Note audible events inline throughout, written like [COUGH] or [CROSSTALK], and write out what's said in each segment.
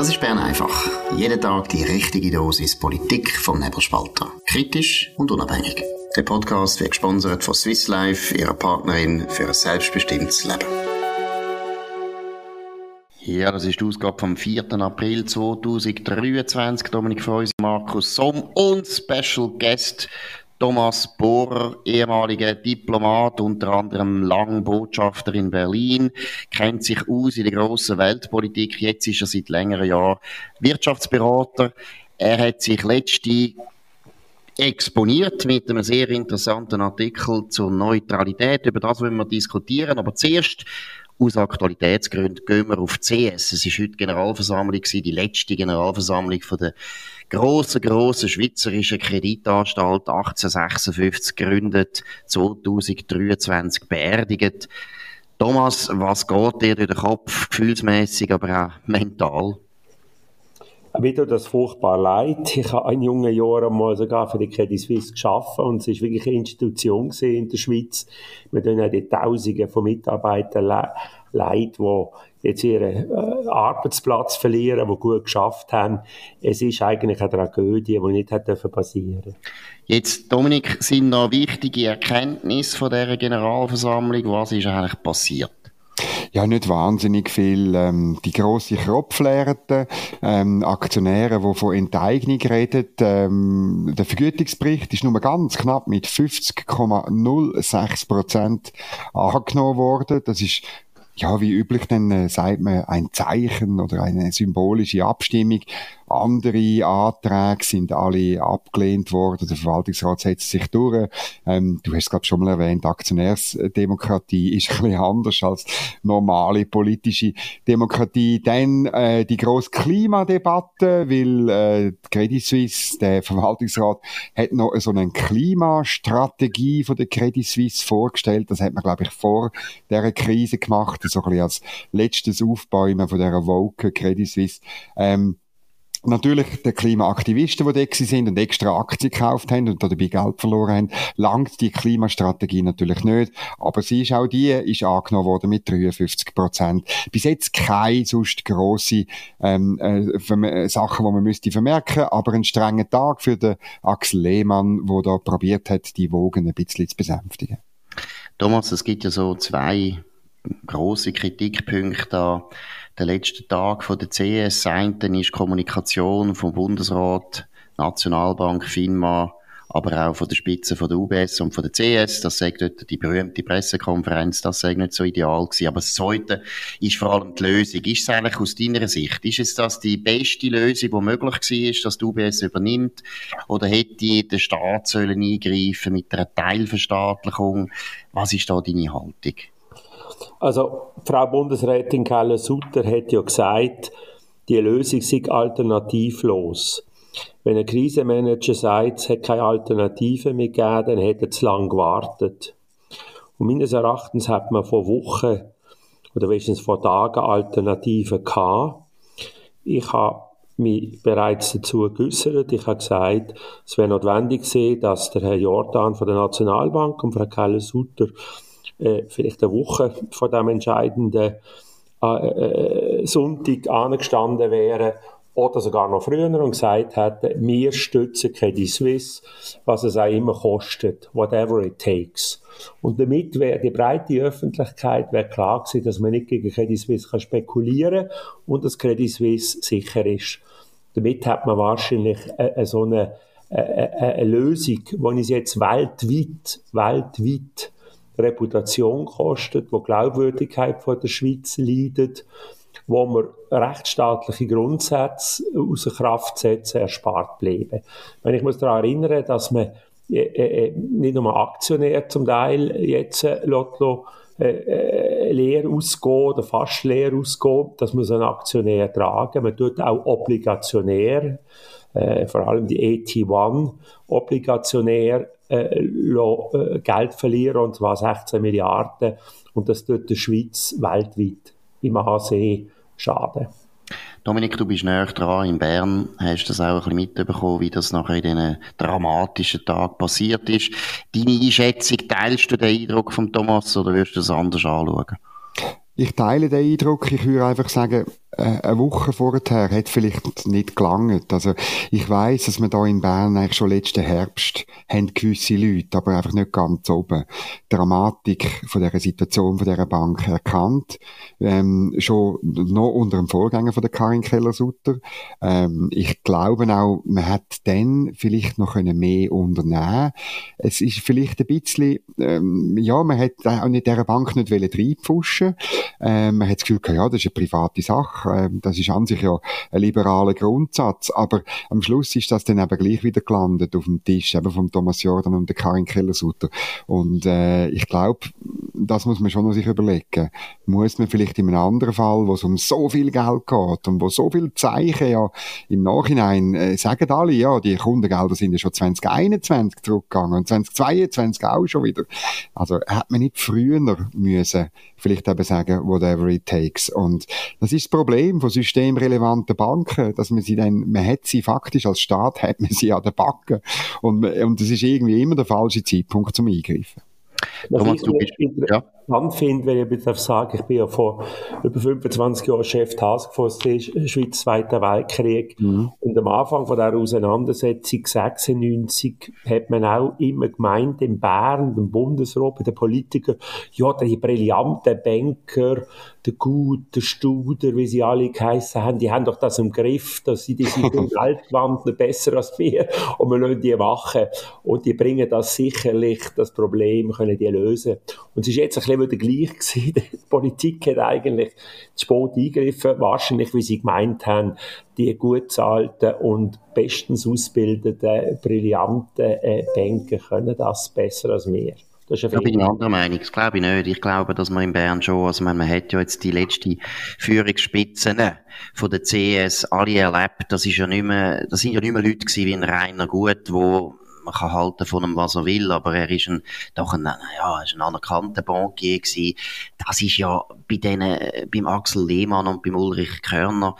Das ist Bern einfach. Jeden Tag die richtige Dosis Politik vom Nebelspalter. Kritisch und unabhängig. Der Podcast wird gesponsert von Swiss Life, ihrer Partnerin für ein selbstbestimmtes Leben. Ja, das ist die Ausgabe vom 4. April 2023. Dominik Feusi, Markus Somm und Special Guest Thomas Bohrer, ehemaliger Diplomat, unter anderem lang Botschafter in Berlin, kennt sich aus in der grossen Weltpolitik. Jetzt ist er seit längeren Jahren Wirtschaftsberater. Er hat sich letzte exponiert mit einem sehr interessanten Artikel zur Neutralität. Über das wollen wir diskutieren. Aber zuerst aus Aktualitätsgründen gehen wir auf CS. Es ist heute Generalversammlung die letzte Generalversammlung von der grossen, grossen schweizerischen Kreditanstalt 1856 gegründet, 2023 beerdigt. Thomas, was geht dir durch den Kopf, gefühlsmäßig, aber auch mental? Tut das furchtbar leid. Ich habe in jungen Jahren mal sogar für die Credit Suisse geschafft und es ist wirklich eine Institution in der Schweiz. Wir tun auch die Tausende von Mitarbeitern leid, die jetzt ihren äh, Arbeitsplatz verlieren, die gut geschafft haben. Es ist eigentlich eine Tragödie, die nicht hätte passieren Jetzt, Dominik, sind noch wichtige Erkenntnisse von dieser Generalversammlung. Was ist eigentlich passiert? Ja, nicht wahnsinnig viel. Ähm, die grosse Kropflehrten, ähm, Aktionäre, die von Enteignung reden. Ähm, der Vergütungsbericht ist nur ganz knapp mit 50,06 Prozent angenommen worden. Das ist ja, wie üblich, dann äh, sagt man ein Zeichen oder eine symbolische Abstimmung. Andere Anträge sind alle abgelehnt worden. Der Verwaltungsrat setzt sich durch. Ähm, du hast glaube schon mal erwähnt, Aktionärsdemokratie ist ein bisschen anders als normale politische Demokratie. Dann äh, die grosse Klimadebatte, weil äh, Credit Suisse, der Verwaltungsrat, hat noch so eine Klimastrategie von der Credit Suisse vorgestellt. Das hat man glaube ich vor der Krise gemacht, so ein bisschen als letztes Aufbäumen von der Woke Credit Suisse. Ähm, Natürlich die Klimaaktivisten, die da sind und extra Aktien gekauft haben und dabei Geld verloren haben, langt die Klimastrategie natürlich nicht. Aber sie ist auch die, ist angenommen worden mit 53 Prozent. Bis jetzt keine sonst grosse ähm, äh, Sachen, die man müsste vermerken, aber ein strenger Tag für den Axel Lehmann, der da probiert hat, die Wogen ein bisschen zu besänftigen. Thomas, es gibt ja so zwei große Kritikpunkte an der letzten Tag von der CS. Einen ist Kommunikation vom Bundesrat, Nationalbank, FINMA, aber auch von der Spitze von der UBS und von der CS. Das sagt dort die berühmte Pressekonferenz, das sei nicht so ideal gewesen. Aber das Zweite ist vor allem die Lösung. Ist es eigentlich aus deiner Sicht, ist es das die beste Lösung, die möglich war, dass die UBS übernimmt? Oder hätte der Staat sollen eingreifen mit einer Teilverstaatlichung? Was ist da deine Haltung? Also, Frau Bundesrätin Keller-Sutter hat ja gesagt, die Lösung sei alternativlos. Wenn ein Krisenmanager sagt, es hat keine Alternative mehr gegeben, dann hätte er zu lange gewartet. Und meines Erachtens hat man vor Wochen oder wenigstens vor Tagen Alternativen gehabt. Ich habe mich bereits dazu geäußert. Ich habe gesagt, es wäre notwendig gewesen, dass der Herr Jordan von der Nationalbank und Frau Keller-Sutter äh, vielleicht eine Woche vor dem entscheidenden äh, äh, Sonntag angestanden wären oder sogar noch früher und gesagt hätten, wir stützen Credit Suisse, was es auch immer kostet, whatever it takes. Und damit wäre die breite Öffentlichkeit wäre klar gewesen, dass man nicht gegen Credit Suisse kann spekulieren und dass Credit Suisse sicher ist. Damit hat man wahrscheinlich äh, so eine, äh, eine Lösung, die uns jetzt weltweit, weltweit Reputation kostet, wo Glaubwürdigkeit von der Schweiz leidet, wo wir rechtsstaatliche Grundsätze außer Kraft setzen, erspart bleiben. Wenn ich muss daran erinnern, dass man äh, äh, nicht nur Aktionär zum Teil jetzt äh, Lotto äh, äh, leer ausgehen oder fast leer ausgehen, dass man so einen Aktionär tragen. Man tut auch Obligationär, äh, vor allem die AT1 Obligationär äh, äh, Geld verlieren, und zwar 16 Milliarden. Und das tut der Schweiz weltweit im HC schaden. Dominik, du bist näher dran in Bern, hast das auch ein bisschen mitbekommen, wie das nachher in diesen dramatischen Tag passiert ist. Deine Einschätzung, teilst du den Eindruck von Thomas oder wirst du das anders anschauen? Ich teile den Eindruck. Ich würde einfach sagen, eine Woche vorher hat vielleicht nicht gelangt. Also ich weiß, dass wir da in Bern eigentlich schon letzten Herbst haben gewisse Leute, aber einfach nicht ganz oben, Dramatik von der Situation von dieser Bank erkannt. Ähm, schon noch unter dem Vorgänger von der Karin Keller-Sutter. Ähm, ich glaube auch, man hat dann vielleicht noch mehr unternehmen Es ist vielleicht ein bisschen, ähm, ja, man hat auch nicht dieser Bank nicht reinpfuschen ähm, Man hat das Gefühl, ja, das ist eine private Sache. Ähm, das ist an sich ja ein liberaler Grundsatz. Aber am Schluss ist das dann eben gleich wieder gelandet auf dem Tisch, eben von Thomas Jordan und der Karin Keller-Sutter. Und äh, ich glaube, das muss man schon noch sich überlegen. Muss man vielleicht in einem anderen Fall, wo es um so viel Geld geht und wo so viele Zeichen ja im Nachhinein äh, sagen alle, ja, die Kundengelder sind ja schon 2021 zurückgegangen und 2022 auch schon wieder. Also hat man nicht früher müssen vielleicht eben sagen, whatever it takes. Und das ist das Problem von systemrelevanten Banken, dass man sie dann, man hat sie faktisch als Staat, hat man sie an der Backe. Und, und das ist irgendwie immer der falsche Zeitpunkt zum Eingreifen. Was Thomas, ich bist, ja. interessant finde, wenn ich darf sagen, ich bin ja vor über 25 Jahren Chef Taskforce Schweiz Zweiter Weltkrieg mhm. und am Anfang von der Auseinandersetzung 96 hat man auch immer gemeint, in Bern, im Bundesrat, bei den Politikern, ja, die brillanten Banker, der Gut, der Studer, wie sie alle geheissen haben, die haben doch das im Griff, dass sie die sind im Weltwandel besser als wir und wir lassen die wachen und die bringen das sicherlich, das Problem können die lösen. Und es ist jetzt ein bisschen wieder gleich gewesen. [LAUGHS] Die Politik hat eigentlich zu spät eingegriffen, wahrscheinlich, wie sie gemeint haben, die gut zahlten und bestens ausgebildeten, brillanten äh, Banker können das besser als wir. Ja, bin ich anderer Meinung. Das glaube ich nicht. Ich glaube, dass man in Bern schon, also man, man hat ja jetzt die letzte Führungsspitzen von der CS alle erlebt. Das ist ja nicht mehr, das sind ja nicht mehr Leute gewesen wie ein Rainer Gut, wo man kann halten von ihm, was er will, aber er ist ein, doch ein, ja, ist ein anerkannter Bankier gewesen. Das ist ja bei denen, beim Axel Lehmann und beim Ulrich Körner,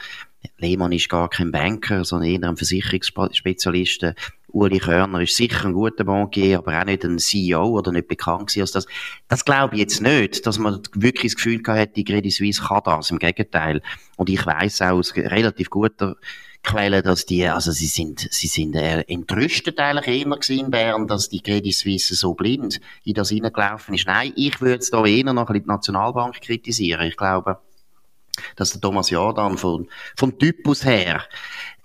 Lehmann ist gar kein Banker, sondern eher ein Versicherungsspezialist. Uli Körner ist sicher ein guter Bankier, aber auch nicht ein CEO oder nicht bekannt gewesen als das. Das glaube ich jetzt nicht, dass man wirklich das Gefühl gehabt hat, die Credit Suisse kann das. Im Gegenteil. Und ich weiß auch aus relativ guter Quelle, dass die, also sie sind, sie sind äh, entrüstet eigentlich immer in Bern, dass die Credit Suisse so blind in das hineingelaufen ist. Nein, ich würde es da eher noch ein bisschen die Nationalbank kritisieren. Ich glaube, dass der Thomas Jordan von, vom Typus her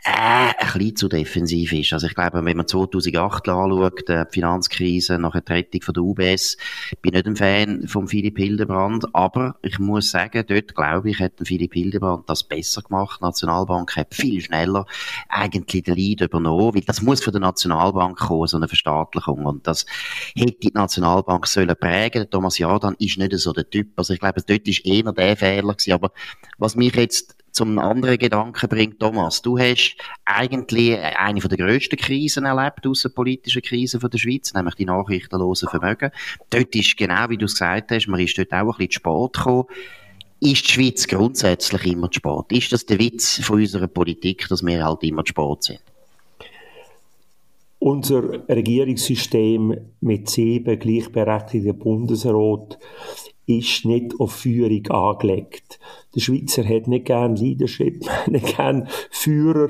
äh, ein bisschen zu defensiv ist. Also ich glaube, wenn man 2008 anschaut, äh, die Finanzkrise nach der Rettung von der UBS, bin nicht ein Fan von Philipp Hildebrand, aber ich muss sagen, dort glaube ich, hätte Philipp Hildebrand das besser gemacht. Die Nationalbank hat viel schneller eigentlich den Lead übernommen, weil das muss von der Nationalbank kommen, so eine Verstaatlichung. Und das hätte die Nationalbank sollen prägen. Thomas Jordan ist nicht so der Typ. Also ich glaube, dort ist eher der Fehler gewesen. Aber was mich jetzt zum anderen Gedanken bringt, Thomas. Du hast eigentlich eine von der grössten Krisen erlebt, außenpolitische Krisen von der Schweiz, nämlich die nachrichtenlosen Vermögen. Dort ist genau, wie du es gesagt hast, man ist dort auch ein bisschen zu spät gekommen. Ist die Schweiz grundsätzlich immer zu spät? Ist das der Witz von unserer Politik, dass wir halt immer zu spät sind? Unser Regierungssystem mit sieben gleichberechtigten Bundesrat ist nicht auf Führung angelegt. Der Schweizer hat nicht gern Leadership, [LAUGHS] nicht gern Führer.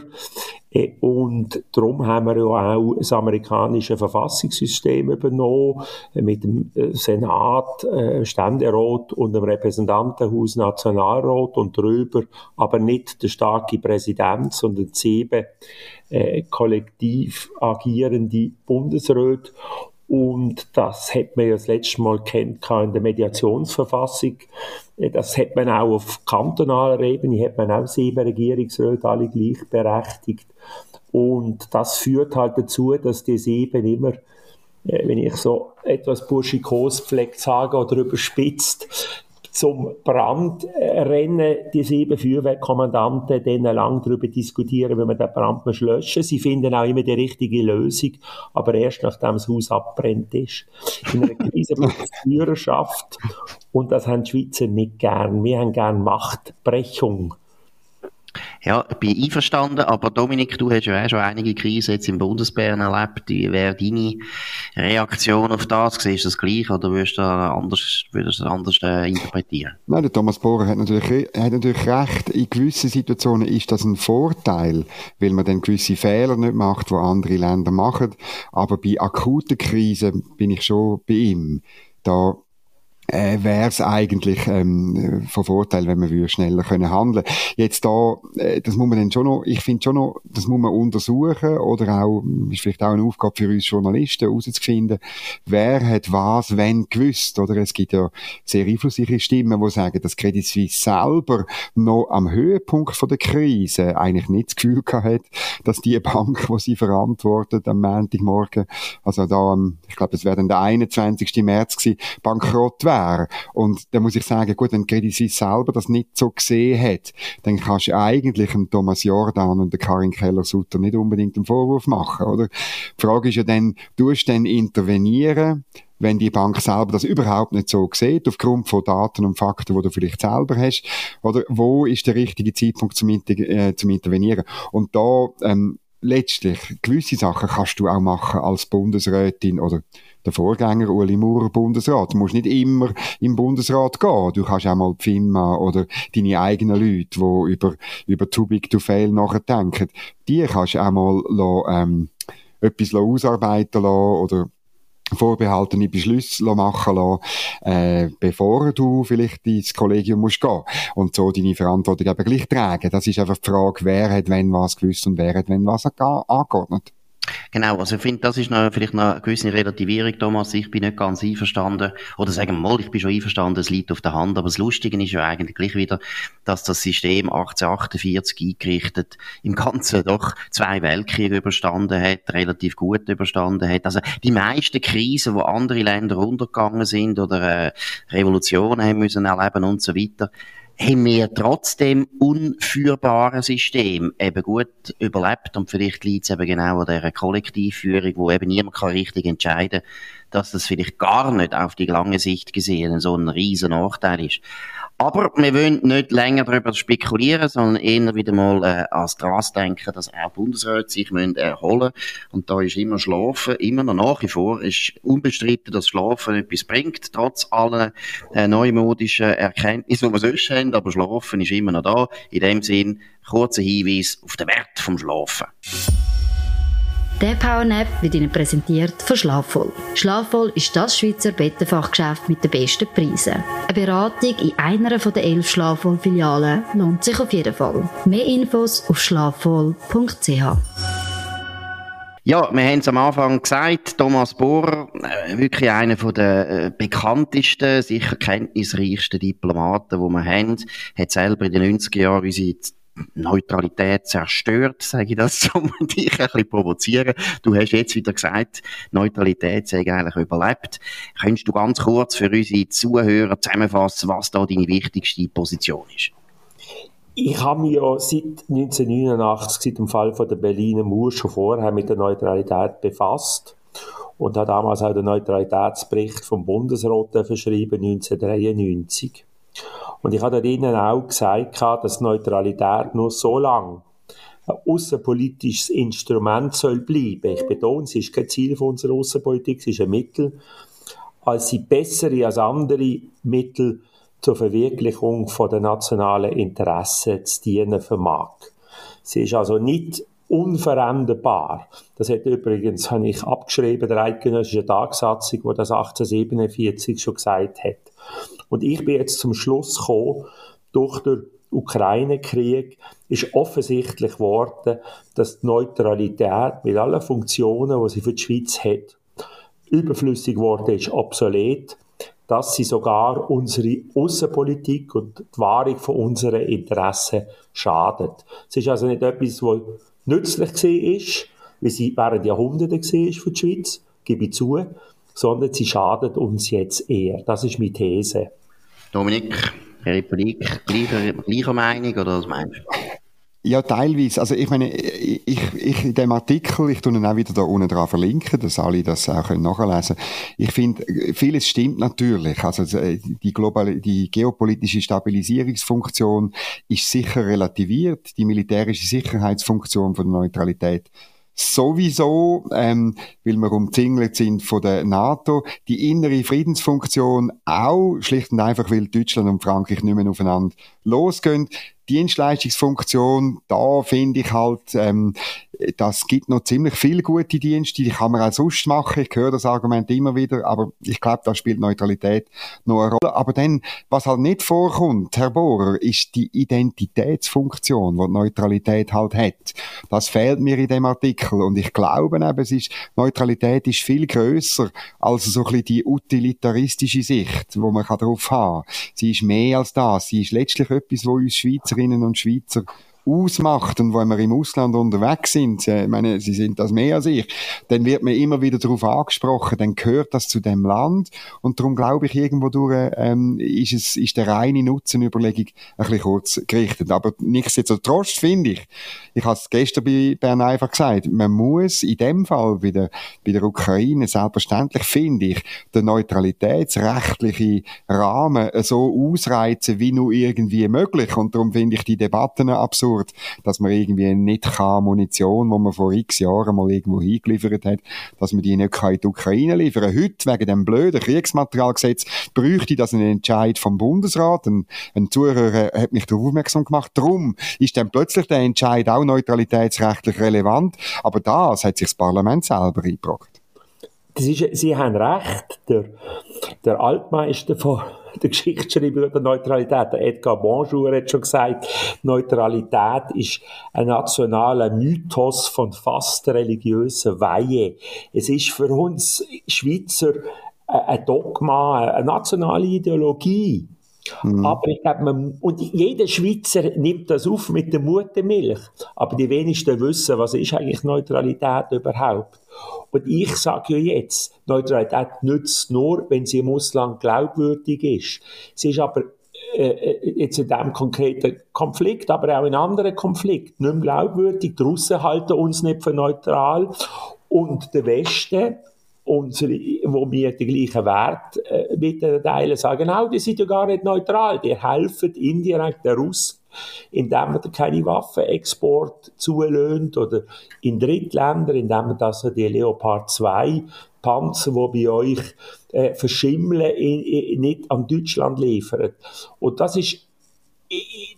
Äh, und darum haben wir ja auch das amerikanische Verfassungssystem übernommen, äh, mit dem äh, Senat, Ständerat und dem Repräsentantenhaus Nationalrat und darüber aber nicht der starke Präsident, sondern sieben äh, kollektiv agierende Bundesräte. Und das hat man ja das letzte Mal kennt in der Mediationsverfassung. Das hat man auch auf kantonaler Ebene, hat man auch sieben Regierungsräte, alle gleichberechtigt. Und das führt halt dazu, dass die sieben immer, äh, wenn ich so etwas burschikos pflegt sage oder überspitzt, zum Brandrennen, die sieben Feuerwehrkommandanten, denen lang darüber diskutieren, wie man den Brand löschen muss. Sie finden auch immer die richtige Lösung, aber erst nachdem das Haus abbrennt ist. In einer Krise braucht es Führerschaft und das haben die Schweizer nicht gern. Wir haben gern Machtbrechung. Ja, bin einverstanden, aber Dominik, du hast ja auch schon einige Krisen jetzt im Bundesbären erlebt. Wie wäre deine Reaktion auf das? Siehst du das gleich oder würdest du das anders, würdest das anders äh, interpretieren? Nein, der Thomas Bohrer hat natürlich, hat natürlich recht. In gewissen Situationen ist das ein Vorteil, weil man dann gewisse Fehler nicht macht, die andere Länder machen. Aber bei akuten Krisen bin ich schon bei ihm. Da äh, wäre es eigentlich ähm, von Vorteil, wenn wir schneller können handeln. Jetzt da, äh, das muss man dann schon noch, ich finde schon noch, das muss man untersuchen oder auch, ist vielleicht auch eine Aufgabe für uns Journalisten herauszufinden, wer hat was, wenn gewusst, oder? Es gibt ja sehr einflussreiche Stimmen, die sagen, dass Credit Suisse selber noch am Höhepunkt von der Krise eigentlich nicht das Gefühl gehabt hat, dass die Bank, die sie verantwortet am Montagmorgen, also da, ich glaube, es wäre dann der 21. März gewesen, bankrott wäre wäre. Und da muss ich sagen, gut, wenn Credit Suisse selber das nicht so gesehen hat, dann kannst du eigentlich dem Thomas Jordan und der Karin Keller-Sutter nicht unbedingt einen Vorwurf machen, oder? Die Frage ist ja dann, tust du dann intervenieren, wenn die Bank selber das überhaupt nicht so sieht, aufgrund von Daten und Fakten, die du vielleicht selber hast, oder wo ist der richtige Zeitpunkt zum, äh, zum Intervenieren? Und da, ähm, letztlich, gewisse Sachen kannst du auch machen als Bundesrätin oder der Vorgänger Uli Maurer Bundesrat. Du musst nicht immer im Bundesrat gehen. Du kannst auch mal die FINMA oder deine eigenen Leute, die über, über Too Big to Fail nachdenken, die kannst du auch mal lassen, ähm, etwas ausarbeiten lassen oder vorbehaltene Beschlüsse machen lassen, äh, bevor du vielleicht ins Kollegium musst gehen und so deine Verantwortung eben gleich tragen. Das ist einfach die Frage, wer hat wenn was gewusst und wer hat wenn was angeordnet. Genau, also ich finde, das ist noch, vielleicht noch eine gewisse Relativierung, Thomas. Ich bin nicht ganz einverstanden. Oder sagen wir mal, ich bin schon einverstanden, es liegt auf der Hand. Aber das Lustige ist ja eigentlich gleich wieder, dass das System 1848 eingerichtet im Ganzen doch zwei Weltkriege überstanden hat, relativ gut überstanden hat. Also die meisten Krisen, wo andere Länder untergegangen sind oder äh, Revolutionen haben müssen erleben und so weiter, haben wir trotzdem unführbare System eben gut überlebt. Und vielleicht liegt es eben genau an dieser Kollektivführung, wo eben niemand kann richtig entscheiden dass das vielleicht gar nicht auf die lange Sicht gesehen so ein riesen Nachteil ist. Aber wir wollen nicht länger darüber spekulieren, sondern eher wieder mal äh, als das denken, dass auch Bundesräte sich müssen erholen Und da ist immer Schlafen, immer noch nach wie vor, ist unbestritten, dass Schlafen etwas bringt, trotz aller äh, neumodischen Erkenntnisse, die wir sonst haben. Aber Schlafen ist immer noch da. In dem Sinn, kurzer Hinweis auf den Wert vom Schlafen. Der Powernap wird Ihnen präsentiert von Schlafvoll. Schlafvoll ist das Schweizer Bettenfachgeschäft mit den besten Preisen. Eine Beratung in einer der elf Schlafvoll-Filialen lohnt sich auf jeden Fall. Mehr Infos auf schlafvoll.ch. Ja, wir haben es am Anfang gesagt, Thomas Bohrer, äh, wirklich einer der äh, bekanntesten, sicher kenntnisreichsten Diplomaten, die wir haben, hat selber in den 90er Jahren unsere Neutralität zerstört, sage ich das, [LAUGHS] um dich ein bisschen provozieren. Du hast jetzt wieder gesagt, Neutralität sei eigentlich überlebt. Könntest du ganz kurz für unsere Zuhörer zusammenfassen, was da deine wichtigste Position ist? Ich habe mich ja seit 1989, seit dem Fall von der Berliner Mauer, schon vorher mit der Neutralität befasst und habe damals auch den Neutralitätsbericht vom Bundesrat verschrieben, 1993. Und ich habe ihnen auch gesagt, dass Neutralität nur so lange ein außenpolitisches Instrument soll bleiben. Ich betone, es ist kein Ziel von unserer Außenpolitik, es ist ein Mittel, als sie bessere als andere Mittel zur Verwirklichung von der nationalen Interessen zu dienen vermag. Sie ist also nicht unveränderbar. Das hat übrigens, habe ich abgeschrieben, der Eidgenössische Tagsatzung, wo das 1847 schon gesagt hat. Und ich bin jetzt zum Schluss gekommen, durch den Ukraine-Krieg ist offensichtlich geworden, dass die Neutralität mit allen Funktionen, die sie für die Schweiz hat, überflüssig geworden ist, obsolet, dass sie sogar unsere Außenpolitik und die Wahrung von unseren Interessen schadet. Es ist also nicht etwas, was nützlich war, wie sie während Jahrhunderten war für die Schweiz, gebe ich zu, sondern sie schadet uns jetzt eher. Das ist meine These. Dominik, Republik, gleicher, gleicher Meinung oder was meinst du? Ja, teilweise. Also ich meine, ich, ich in dem Artikel, ich tue ihn auch wieder da unten dran verlinken, dass alle das auch können nachlesen Ich finde, vieles stimmt natürlich. Also die globale, die geopolitische Stabilisierungsfunktion ist sicher relativiert. Die militärische Sicherheitsfunktion von der Neutralität sowieso, ähm, weil wir umzingelt sind von der NATO. Die innere Friedensfunktion auch, schlicht und einfach, weil Deutschland und Frankreich nicht mehr aufeinander losgehen. Dienstleistungsfunktion, da finde ich halt, ähm, das gibt noch ziemlich viele gute Dienste, die kann man auch sonst machen. Ich höre das Argument immer wieder, aber ich glaube, da spielt Neutralität noch eine Rolle. Aber dann, was halt nicht vorkommt, Herr Bohrer, ist die Identitätsfunktion, die, die Neutralität halt hat. Das fehlt mir in dem Artikel und ich glaube eben, es ist, Neutralität ist viel größer als so ein bisschen die utilitaristische Sicht, wo man darauf haben kann. Sie ist mehr als das. Sie ist letztlich etwas, wo uns Schweizerinnen und Schweizer ausmacht und wenn wir im Ausland unterwegs sind, ich meine, sie sind das mehr als ich, dann wird mir immer wieder darauf angesprochen, dann gehört das zu dem Land. Und darum glaube ich, irgendwo durch ähm, ist, es, ist der reine Nutzenüberlegung ein bisschen kurz gerichtet. Aber nichtsdestotrotz finde ich, ich habe es gestern bei Bern einfach gesagt, man muss in dem Fall bei der, bei der Ukraine selbstverständlich, finde ich, den neutralitätsrechtlichen Rahmen so ausreizen, wie nur irgendwie möglich. Und darum finde ich die Debatten absurd absurd, dass man irgendwie nicht kann Munition, die man vor x Jahren mal irgendwo hingeliefert hat, dass man die nicht kann in die Ukraine liefern Heute, wegen dem blöden Kriegsmaterialgesetz, bräuchte das einen Entscheid vom Bundesrat. Ein, ein Zuhörer hat mich darauf aufmerksam gemacht. Darum ist dann plötzlich der Entscheid auch neutralitätsrechtlich relevant. Aber das hat sich das Parlament selber eingebracht. Ist, Sie haben recht. Der, der Altmeister von der Geschichtsschreiber der Neutralität, der Edgar Bonjour, hat schon gesagt, Neutralität ist ein nationaler Mythos von fast religiöser Weihe. Es ist für uns Schweizer ein Dogma, eine nationale Ideologie. Mhm. Aber ich glaube, man, und jeder Schweizer nimmt das auf mit der Muttermilch. Aber die wenigsten wissen, was ist eigentlich Neutralität überhaupt. Und ich sage ja jetzt, Neutralität nützt nur, wenn sie im Ausland glaubwürdig ist. Sie ist aber äh, äh, jetzt in diesem konkreten Konflikt, aber auch in anderen Konflikten nicht mehr glaubwürdig. Die Russen halten uns nicht für neutral und der Westen unsere, wo wir den gleichen Wert äh, mitteilen, sagen, auch, die sind ja gar nicht neutral, die helfen indirekt der Russen, indem man keine Waffenexport zulöhnt oder in Drittländer, indem man das die Leopard 2 Panzer, die bei euch äh, verschimmeln, in, in, nicht an Deutschland liefert. Und das ist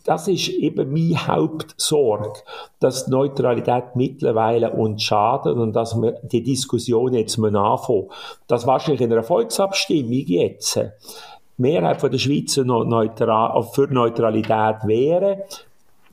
das ist eben meine Hauptsorge, dass die Neutralität mittlerweile uns schadet und dass wir die Diskussion jetzt mal anfangen. Dass wahrscheinlich in einer Volksabstimmung jetzt Mehrheit der Schweizer neutral, für Neutralität wäre,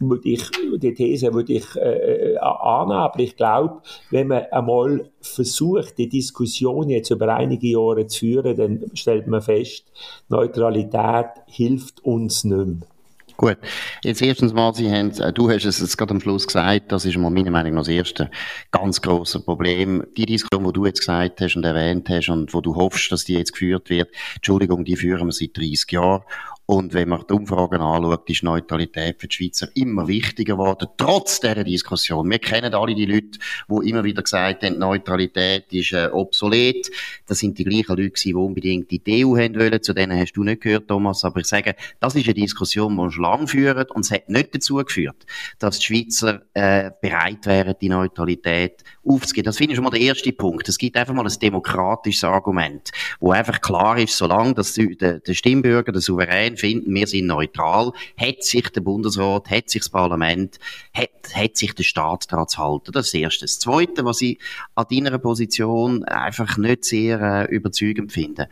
würde ich, die These würde ich äh, annehmen, aber ich glaube, wenn man einmal versucht, die Diskussion jetzt über einige Jahre zu führen, dann stellt man fest, Neutralität hilft uns nicht mehr. Gut. Jetzt erstens mal, Sie haben, äh, du hast es jetzt gerade am Schluss gesagt, das ist mal meiner Meinung nach das erste ganz große Problem. Die Diskussion, die du jetzt gesagt hast und erwähnt hast und wo du hoffst, dass die jetzt geführt wird, Entschuldigung, die führen wir seit 30 Jahren. Und wenn man die Umfragen anschaut, ist Neutralität für die Schweizer immer wichtiger geworden, trotz dieser Diskussion. Wir kennen alle die Leute, die immer wieder gesagt haben, Neutralität ist äh, obsolet. Das sind die gleichen Leute, die unbedingt die EU haben wollen. Zu denen hast du nicht gehört, Thomas. Aber ich sage, das ist eine Diskussion, die schon lange führen und es hat nicht dazu geführt, dass die Schweizer äh, bereit wären, die Neutralität aufzugeben. Das finde ich schon mal der erste Punkt. Es gibt einfach mal ein demokratisches Argument, wo einfach klar ist, solange der Stimmbürger, der Souverän Parteien finden, wir sind neutral, hat sich der Bundesrat, hat sich das Parlament, hat, hat sich der Staat daran zu halten. Das ist das Erste. Das Zweite, was ich an deiner Position einfach nicht sehr äh, überzeugend finde.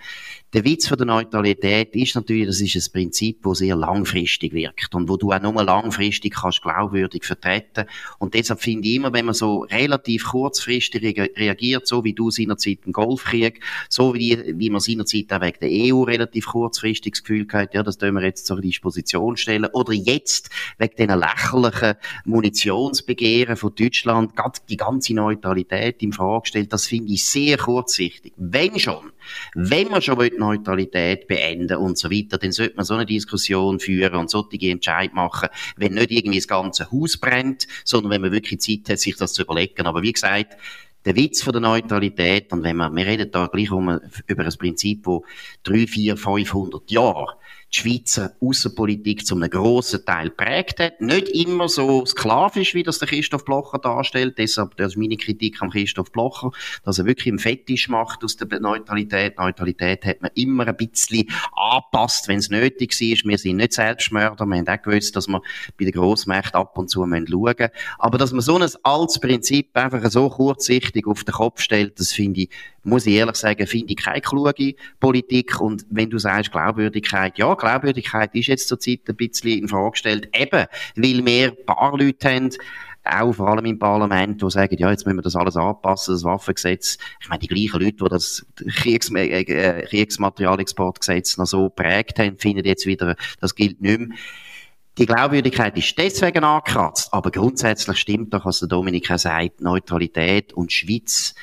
Der Witz von der Neutralität ist natürlich, das ist ein Prinzip, das sehr langfristig wirkt und wo du auch nur langfristig kannst glaubwürdig vertreten. Und deshalb finde ich immer, wenn man so relativ kurzfristig reagiert, so wie du seinerzeit im Golfkrieg, so wie, wie man seinerzeit auch wegen der EU relativ kurzfristig das Gefühl hat, ja, das tun wir jetzt zur Disposition stellen, oder jetzt wegen diesen lächerlichen Munitionsbegehren von Deutschland, die ganze Neutralität in Frage stellt, das finde ich sehr kurzsichtig. Wenn schon, Wenn man schon Neutralität beenden und so weiter, dann sollte man so eine Diskussion führen und solche Entscheid machen, wenn nicht irgendwie das ganze Haus brennt, sondern wenn man wirklich Zeit hat, sich das zu überlegen. Aber wie gesagt, der Witz von der Neutralität, und wenn man, wir reden da gleich um, über ein Prinzip, wo drei, vier, 500 Jahre die Schweizer Außenpolitik zu einem grossen Teil prägt hat. Nicht immer so sklavisch, wie das der Christoph Blocher darstellt. Deshalb, das ist meine Kritik am Christoph Blocher, dass er wirklich einen Fetisch macht aus der Neutralität. Neutralität hat man immer ein bisschen angepasst, wenn es nötig ist. Wir sind nicht Selbstmörder. Wir haben auch gewusst, dass wir bei den Grossmächten ab und zu schauen müssen. Aber dass man so ein altes Prinzip einfach so kurzsichtig auf den Kopf stellt, das finde ich muss ich ehrlich sagen, finde ich keine kluge Politik. Und wenn du sagst Glaubwürdigkeit, ja, Glaubwürdigkeit ist jetzt zurzeit ein bisschen in Frage gestellt, eben, weil wir ein paar Leute haben, auch vor allem im Parlament, die sagen, ja, jetzt müssen wir das alles anpassen, das Waffengesetz. Ich meine, die gleichen Leute, die das Kriegs äh, Kriegsmaterialexportgesetz noch so prägt haben, finden jetzt wieder, das gilt nicht mehr. Die Glaubwürdigkeit ist deswegen angekratzt, aber grundsätzlich stimmt doch, was der Dominik sagt, Neutralität und Schweiz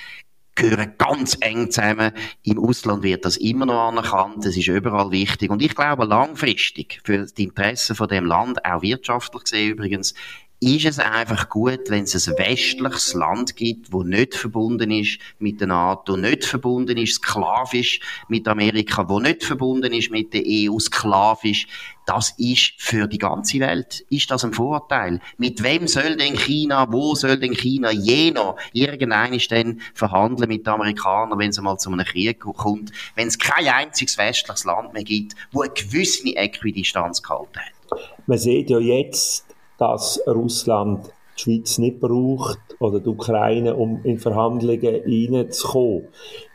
gehören ganz eng zusammen. Im Ausland wird das immer noch anerkannt. Das ist überall wichtig. Und ich glaube, langfristig für die Interessen von dem Land, auch wirtschaftlich gesehen übrigens, ist es einfach gut, wenn es ein westliches Land gibt, wo nicht verbunden ist mit der NATO, nicht verbunden ist sklavisch mit Amerika, wo nicht verbunden ist mit der EU, sklavisch. Das ist für die ganze Welt, ist das ein Vorteil. Mit wem soll denn China, wo soll denn China je noch irgendeines denn verhandeln mit den Amerikanern, wenn es mal zu einem Krieg kommt, wenn es kein einziges westliches Land mehr gibt, wo eine gewisse Äquidistanz gehalten hat? Man sieht ja jetzt, dass Russland die Schweiz nicht braucht oder die Ukraine, um in Verhandlungen reinzukommen.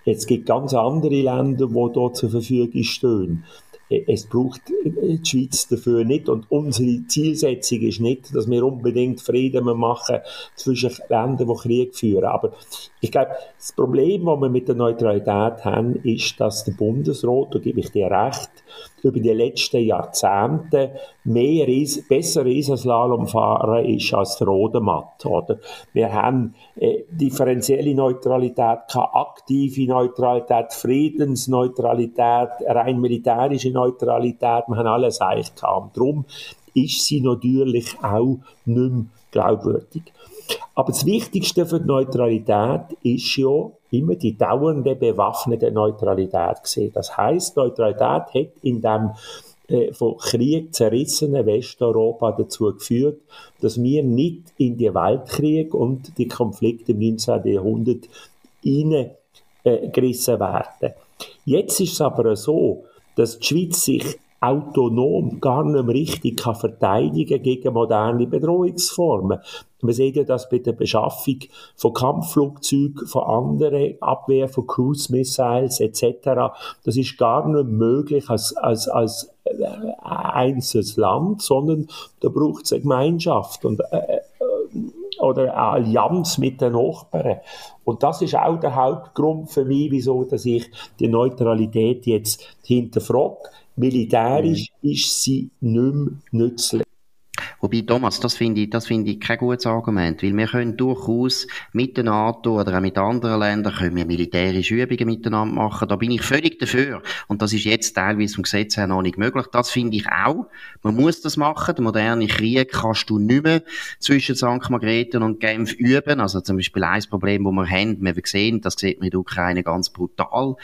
Es gibt ganz andere Länder, die dort zur Verfügung stehen. Es braucht die Schweiz dafür nicht und unsere Zielsetzung ist nicht, dass wir unbedingt Frieden machen zwischen Ländern, die Krieg führen. Aber ich glaube, das Problem, das wir mit der Neutralität haben, ist, dass der Bundesrat, da gebe ich dir recht, über die letzten Jahrzehnte mehr Ries besser Riesenslalom fahren ist als der Rodematt, oder? Wir haben äh, differenzielle Neutralität, keine aktive Neutralität, Friedensneutralität, rein militärische Neutralität, wir haben alles eigentlich gehabt. Darum ist sie natürlich auch nicht mehr glaubwürdig. Aber das Wichtigste für die Neutralität ist ja immer die dauernde bewaffnete Neutralität gesehen. Das heißt, Neutralität hat in dem äh, von Krieg zerrissenen Westeuropa dazu geführt, dass wir nicht in die Weltkrieg und die Konflikte im 19. Jahrhundert hineingerissen werden. Jetzt ist es aber so, dass die Schweiz sich autonom gar nicht mehr richtig kann verteidigen gegen moderne Bedrohungsformen. Man sieht ja das bei der Beschaffung von Kampfflugzeugen, von anderen Abwehr von Cruise Missiles etc. Das ist gar nicht möglich als, als, als äh, einzelnes Land, sondern da braucht es eine Gemeinschaft und äh, äh, oder eine Allianz mit den Nachbarn. Und das ist auch der Hauptgrund für mich, wieso dass ich die Neutralität jetzt hinterfrage. Militärisch mhm. ist sie nicht mehr nützlich. Wobei, Thomas, das finde ich, das finde ich kein gutes Argument, weil wir können durchaus mit der NATO oder auch mit anderen Ländern können wir militärische Übungen miteinander machen. Da bin ich völlig dafür. Und das ist jetzt teilweise vom Gesetz her noch nicht möglich. Das finde ich auch. Man muss das machen. Der moderne Krieg kannst du nicht mehr zwischen St. Margrethen und Genf üben. Also zum Beispiel ein Problem, das wir haben, wir sehen, das sieht man in der Ukraine ganz brutal.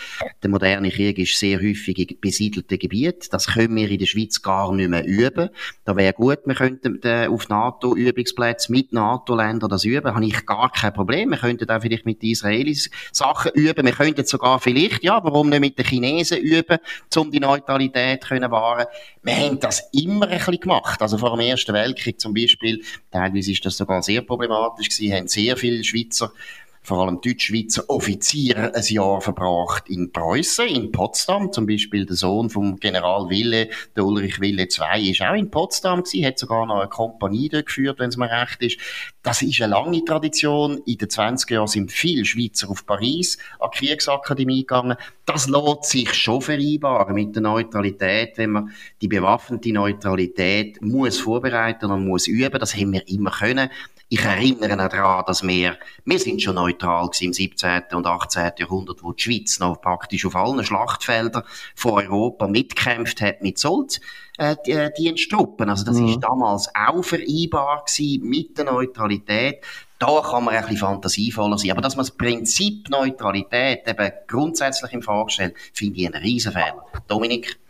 Der moderne Krieg ist sehr häufig in besiedelte Gebiet. Das können wir in der Schweiz gar nicht mehr üben. Da wäre gut, wir könnten auf NATO-Übungsplätzen mit NATO-Ländern das üben, habe ich gar kein Problem. Wir könnten auch vielleicht mit den Israelis Sachen üben. Wir könnten sogar vielleicht, ja, warum nicht mit den Chinesen üben, um die Neutralität können wahren. Wir haben das immer ein bisschen gemacht. Also vor dem Ersten Weltkrieg zum Beispiel, teilweise ist das sogar sehr problematisch gewesen, haben sehr viele Schweizer vor allem Deutschschweizer Offiziere ein Jahr verbracht in Preußen, in Potsdam. Zum Beispiel der Sohn vom General Wille, der Ulrich Wille II, ist auch in Potsdam gewesen, hat sogar noch eine Kompanie dort geführt, wenn es mir recht ist. Das ist eine lange Tradition. In den 20er Jahren sind viele Schweizer auf Paris an die Kriegsakademie gegangen. Das lässt sich schon vereinbaren mit der Neutralität, wenn man die bewaffnete Neutralität muss vorbereiten und muss üben. Das haben wir immer können. Ich erinnere daran, dass wir, wir sind schon neutral gewesen im 17. und 18. Jahrhundert, wo die Schweiz noch praktisch auf allen Schlachtfeldern von Europa mitkämpft hat mit Sold. Äh, äh, Dienststruppen. Also das mhm. ist damals auch vereinbar gewesen mit der Neutralität. Da kann man ein bisschen fantasievoller sein. Aber dass man das Prinzip Neutralität eben grundsätzlich im Vorstellen, finde ich einen Riesenfehler. Dominik?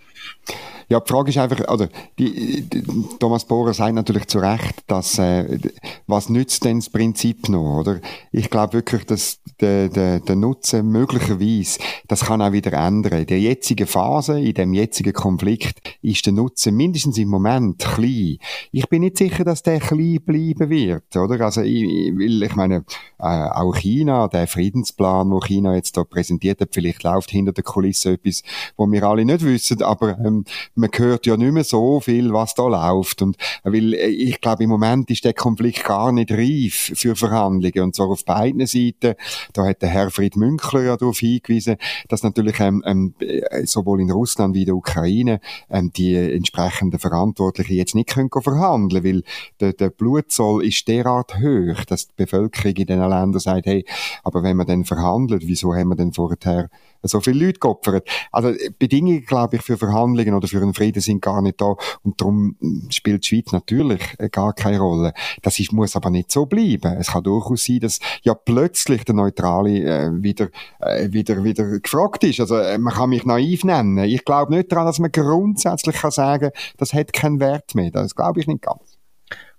Ja, die Frage ist einfach, also, die, die, Thomas Bohrer sagt natürlich zu Recht, dass, äh, was nützt denn das Prinzip noch, oder? Ich glaube wirklich, dass der, der, der Nutzen möglicherweise, das kann auch wieder ändern. In der jetzigen Phase, in dem jetzigen Konflikt, ist der Nutzen mindestens im Moment klein. Ich bin nicht sicher, dass der klein bleiben wird, oder? Also, ich, will, ich meine, äh, auch China, der Friedensplan, wo China jetzt da präsentiert hat, vielleicht läuft hinter der Kulisse etwas, wo wir alle nicht wissen, aber ähm, man hört ja nicht mehr so viel, was da läuft. Und weil äh, ich glaube, im Moment ist der Konflikt gar nicht reif für Verhandlungen. Und zwar auf beiden Seiten. Da hat der Herr Fried Münkler ja darauf hingewiesen, dass natürlich ähm, ähm, äh, sowohl in Russland wie in der Ukraine ähm, die entsprechenden Verantwortlichen jetzt nicht können verhandeln weil der, der Blutzoll ist derart hoch, dass die Bevölkerung in diesen Ländern sagt, hey, aber wenn man dann verhandelt, wieso haben wir denn vorher so viele Leute geopfert. Also Bedingungen, glaube ich, für Verhandlungen oder für einen Frieden sind gar nicht da und darum spielt die Schweiz natürlich äh, gar keine Rolle. Das ist, muss aber nicht so bleiben. Es kann durchaus sein, dass ja plötzlich der Neutrale äh, wieder, äh, wieder, wieder gefragt ist. Also äh, man kann mich naiv nennen. Ich glaube nicht daran, dass man grundsätzlich kann sagen, das hat keinen Wert mehr. Das glaube ich nicht ganz.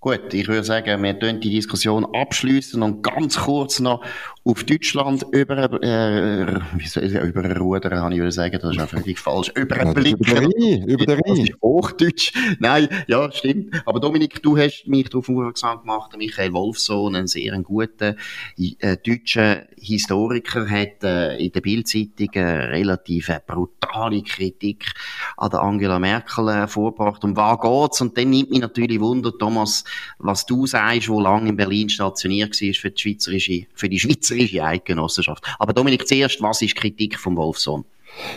Gut, ich würde sagen, wir können die Diskussion abschließen und ganz kurz noch auf Deutschland über, äh, wie soll ich, über ein Ruder, habe ich sagen, das ist auch völlig falsch, über einen Blick. Über den Rhein, über den Rhein. Hochdeutsch. Nein, ja, stimmt. Aber Dominik, du hast mich darauf aufmerksam gemacht, Michael Wolfsohn, ein sehr guter äh, deutscher Historiker, hat äh, in der Bildzeitung eine relativ brutale Kritik an der Angela Merkel äh, vorgebracht. Um was geht's? Und dann nimmt mich natürlich Wunder, Thomas, was du sagst, wo lange in Berlin stationiert war für die schweizerische, für die schweizerische Eidgenossenschaft. Aber Dominik, zuerst, was ist Kritik vom Wolfsohn?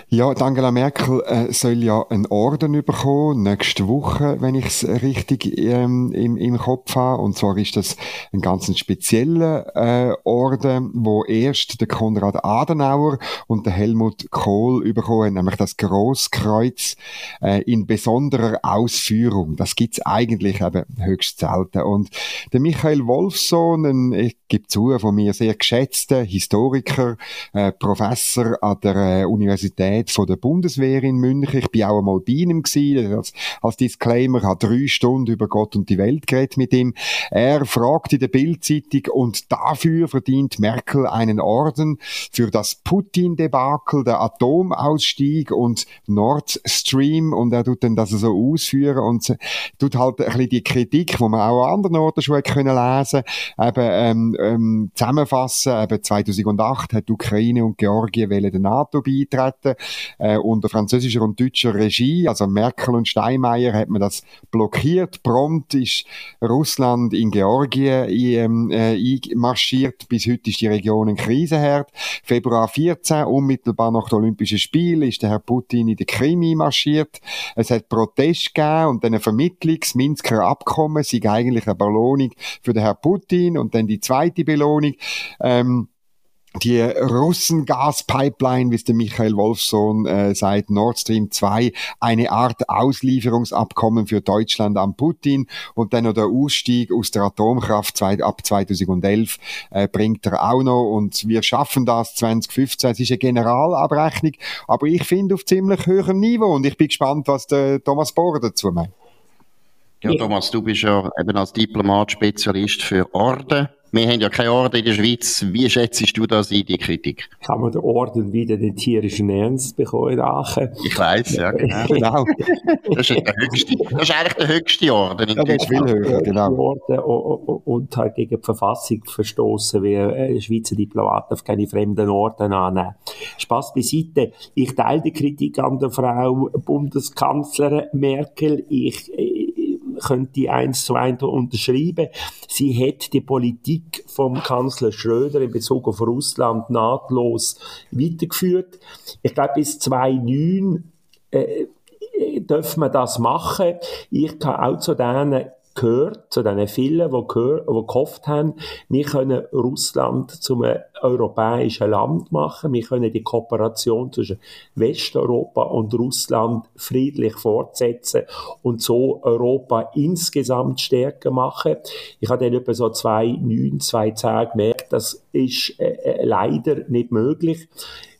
Ja, Angela Merkel äh, soll ja einen Orden bekommen, nächste Woche, wenn ich es richtig ähm, im, im Kopf habe. Und zwar ist das ein ganz spezieller äh, Orden, wo erst der Konrad Adenauer und der Helmut Kohl bekommen haben, nämlich das Grosskreuz äh, in besonderer Ausführung. Das gibt's eigentlich eben höchst selten. Und der Michael Wolfsohn, ein, ich gebe zu, von mir sehr geschätzter Historiker, äh, Professor an der äh, Universität Universität von der Bundeswehr in München. Ich bin auch einmal bei ihm gewesen, als, als Disclaimer, hat drei Stunden über Gott und die Welt geredet mit ihm. Er fragt in der Bildzeitung und dafür verdient Merkel einen Orden für das Putin-Debakel, der Atomausstieg und Nord Stream und er tut dann das so ausführen und tut halt ein bisschen die Kritik, die man auch an anderen Orten schon können lesen, eben ähm, ähm, zusammenfassen. Eben 2008 hat Ukraine und Georgien der NATO beitreten treten. Äh, unter französischer und deutscher Regie, also Merkel und Steinmeier, hat man das blockiert. Prompt ist Russland in Georgien ähm, äh, marschiert. Bis heute ist die Region ein Krisenherd. Februar 14, unmittelbar nach den Olympischen Spielen, ist der Herr Putin in die Krim marschiert. Es hat Protest gegeben und dann eine Vermittlung, das Minsker Abkommen, sei eigentlich eine Belohnung für den Herrn Putin und dann die zweite Belohnung. Ähm, die Russengaspipeline, wie es der Michael Wolfsohn äh, seit Nord Stream 2, eine Art Auslieferungsabkommen für Deutschland an Putin und dann noch der Ausstieg aus der Atomkraft zwei, ab 2011 äh, bringt er auch noch und wir schaffen das 2015. Es ist eine Generalabrechnung, aber ich finde auf ziemlich höherem Niveau und ich bin gespannt, was der Thomas Bohr dazu meint. Ja, Thomas, du bist ja eben als Diplomat Spezialist für Orden wir haben ja keine Orden in der Schweiz. Wie schätzt du das ein, die Kritik? Kann man den Orden wieder den tierischen Ernst bekommen in Aachen? Ich weiß, ja, [LAUGHS] genau. genau. Das, ist der höchste, das ist eigentlich der höchste Orden in ja, das ist viel höher, genau. Orden und halt gegen die Verfassung verstoßen, wie äh, Schweizer Diplomaten auf keine fremden Orden annehmen. Spaß beiseite. Ich teile die Kritik an der Frau Bundeskanzlerin Merkel. Ich, könnte eins zu eins unterschreiben. Sie hat die Politik vom Kanzler Schröder in Bezug auf Russland nahtlos weitergeführt. Ich glaube, bis 2009 äh, dürfen wir das machen. Ich kann auch zu denen gehört zu den vielen, die, gehört, die gehofft haben, wir können Russland zum europäischen Land machen, wir können die Kooperation zwischen Westeuropa und Russland friedlich fortsetzen und so Europa insgesamt stärker machen. Ich habe dann etwa so zwei, neun, zwei Tage gemerkt, das ist äh, äh leider nicht möglich.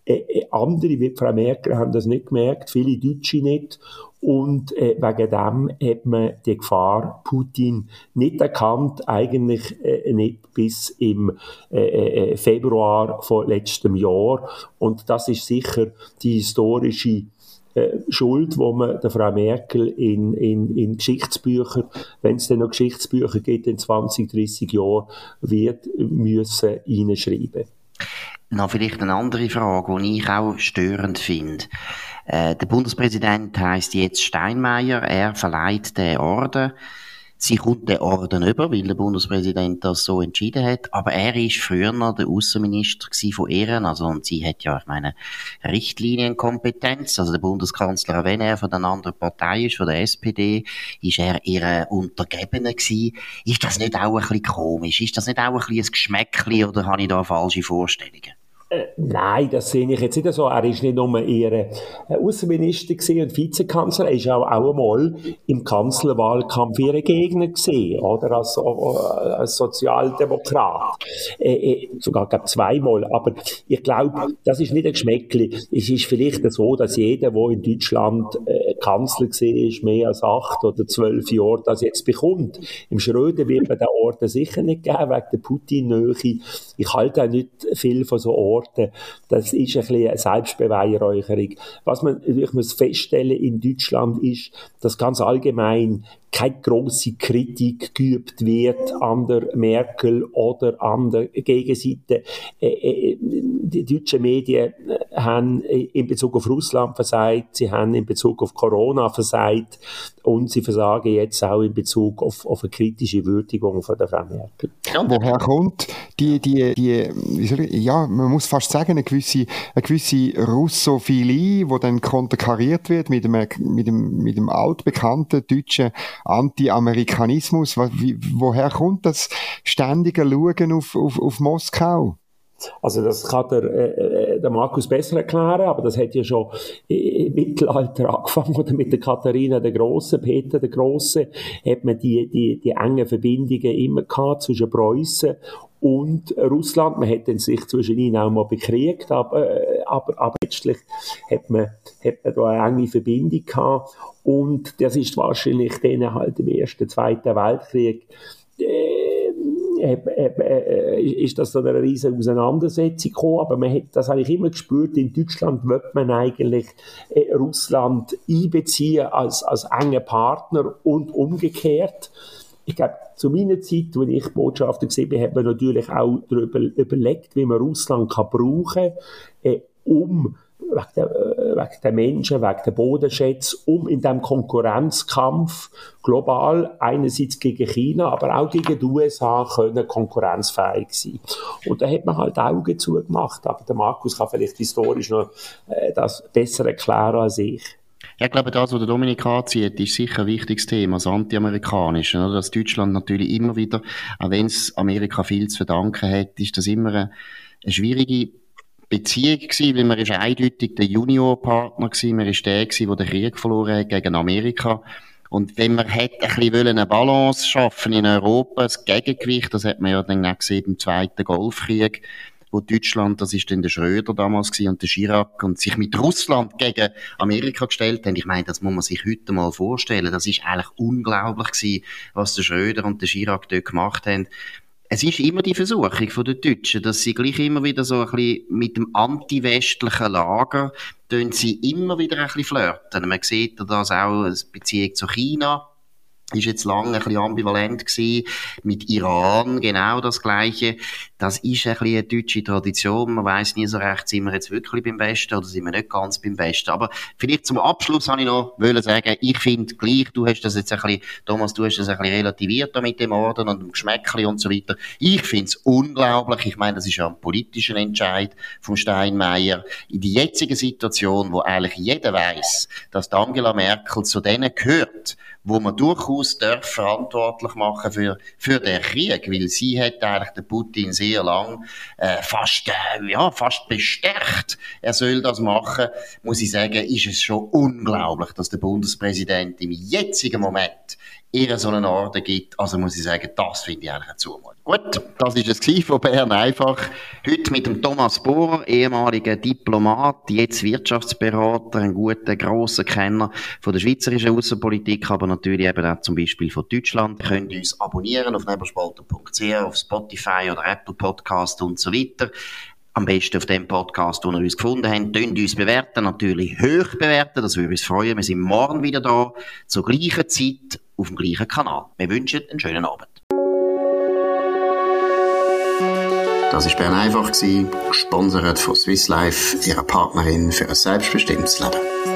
Äh, äh, andere, wie Frau Merkel, haben das nicht gemerkt, viele Deutsche nicht. Und äh, wegen dem hat man die Gefahr Putin nicht erkannt, eigentlich äh, nicht bis im äh, äh Februar von letztem Jahr. Und das ist sicher die historische äh, Schuld, wo man der Frau Merkel in, in, in Geschichtsbücher, wenn es denn noch Geschichtsbücher gibt in 20, 30 Jahren, wird müssen reinschreiben. Noch vielleicht eine andere Frage, die ich auch störend finde. Äh, der Bundespräsident heißt jetzt Steinmeier. Er verleiht den Orden. Sie kommt den Orden über, weil der Bundespräsident das so entschieden hat. Aber er ist früher noch der Außenminister von Ehren. Also, und sie hat ja, ich meine, Richtlinienkompetenz. Also der Bundeskanzler, wenn er von einer anderen Partei ist, von der SPD, ist er ihr Untergebener gewesen. Ist das nicht auch ein bisschen komisch? Ist das nicht auch ein bisschen ein Geschmäckchen oder habe ich da falsche Vorstellungen? Äh, nein, das sehe ich jetzt nicht so. Er ist nicht nur äh, Außenminister und Vizekanzler, er ist auch, einmal im Kanzlerwahlkampf ihre Gegner gesehen, oder? Als, äh, als Sozialdemokrat. Äh, äh, sogar, glaube zweimal. Aber ich glaube, das ist nicht ein Geschmäckli. Es ist vielleicht so, dass jeder, der in Deutschland Kanzler ist, mehr als acht oder zwölf Jahre, das jetzt bekommt. Im Schröder wird man den Orden sicher nicht geben, wegen der Putin-Nähe. Ich halte auch nicht viel von so Orten Orten. Das ist ein bisschen eine Selbstbeweihräucherung. Was man natürlich muss feststellen in Deutschland ist, dass ganz allgemein keine große Kritik geübt wird an der Merkel oder an der Gegenseite. Äh, äh, die deutschen Medien haben in Bezug auf Russland versagt, sie haben in Bezug auf Corona versagt und sie versagen jetzt auch in Bezug auf, auf eine kritische Würdigung von der Frau Merkel. Ja. Woher kommt die, die, die ja, man muss fast sagen, eine gewisse, eine gewisse Russophilie, die dann konterkariert wird mit dem, mit dem, mit dem altbekannten deutschen Anti-Amerikanismus. Woher kommt das ständige Schauen auf, auf, auf Moskau? Also das kann der, äh, äh, der Markus besser erklären, aber das hat ja schon im Mittelalter angefangen oder mit der Katharina der Große, Peter der Große, hat man die, die, die engen Verbindungen immer gehabt zwischen Preußen und Russland. Man hat sich zwischen ihnen auch mal bekriegt, aber, äh, aber, aber letztlich hat man, hat man da eine enge Verbindung gehabt. Und das ist wahrscheinlich denen halt im Ersten, Zweiten Weltkrieg äh, ist das so eine riesige Auseinandersetzung gekommen, aber man hat, das habe ich immer gespürt, in Deutschland wird man eigentlich äh, Russland einbeziehen als, als enge Partner und umgekehrt. Ich glaube, zu meiner Zeit, als ich Botschafter war, hat man natürlich auch darüber überlegt, wie man Russland kann brauchen kann, äh, um wegen der, äh, wegen der Menschen, wegen der Bodenschätze, um in dem Konkurrenzkampf global einerseits gegen China, aber auch gegen die USA können konkurrenzfähig sein. Und da hat man halt Augen zugemacht. Aber der Markus kann vielleicht historisch noch äh, das besser erklären als ich. Ich glaube, das, was der Dominik anzieht, ist sicher ein wichtiges Thema, das Anti-Amerikanische. Dass Deutschland natürlich immer wieder, auch wenn es Amerika viel zu verdanken hat, ist das immer eine schwierige Beziehung gewesen, weil man ist eindeutig der Juniorpartner gewesen, man ist der gewesen, der den Krieg verloren hat gegen Amerika. Und wenn man hätte ein bisschen eine Balance schaffen in Europa, das Gegengewicht, das hat man ja dann auch gesehen im Zweiten Golfkrieg, wo Deutschland, das ist dann der Schröder damals gewesen, und der Chirac und sich mit Russland gegen Amerika gestellt haben. Ich meine, das muss man sich heute mal vorstellen. Das ist eigentlich unglaublich gewesen, was der Schröder und der Chirac dort gemacht haben es ist immer die Versuchung von den Deutschen, dass sie gleich immer wieder so ein bisschen mit dem anti-westlichen Lager, tun sie immer wieder ein bisschen flirten. Man sieht das auch als Beziehung zu China ist jetzt lange ein bisschen ambivalent gewesen. Mit Iran genau das Gleiche. Das ist ein eine deutsche Tradition. Man weiß nie so recht, sind wir jetzt wirklich beim Besten oder sind wir nicht ganz beim Besten. Aber vielleicht zum Abschluss habe ich noch wollen sagen, ich finde gleich, du hast das jetzt ein bisschen, Thomas, du hast das ein bisschen relativiert mit dem Orden und dem Geschmäckli und so weiter. Ich finde es unglaublich. Ich meine, das ist ja ein politischer Entscheid von Steinmeier. In die jetzige Situation, wo eigentlich jeder weiß, dass Angela Merkel zu denen gehört, wo man durchaus darf verantwortlich machen für, für den Krieg, weil sie hat eigentlich den Putin sehr lang äh, fast, äh, ja, fast bestärkt, er soll das machen, muss ich sagen, ist es schon unglaublich, dass der Bundespräsident im jetzigen Moment ihr so einen Orden gibt. Also muss ich sagen, das finde ich eigentlich eine Zumutung. Gut, das ist es von Bern einfach. Heute mit dem Thomas Bohr, ehemaliger Diplomat, jetzt Wirtschaftsberater, ein guter, grosser Kenner von der schweizerischen Außenpolitik, aber natürlich eben auch zum Beispiel von Deutschland. Ihr könnt uns abonnieren auf nebelspalter.ch, auf Spotify oder Apple Podcast und so weiter am besten auf dem Podcast, wo ihr uns gefunden habt. Tönt uns bewerten, natürlich hoch bewerten, das würde uns freuen. Wir sind morgen wieder da, zur gleichen Zeit, auf dem gleichen Kanal. Wir wünschen einen schönen Abend. Das war Bern einfach, gesponsert von Swiss Life, ihrer Partnerin für ein selbstbestimmtes Leben.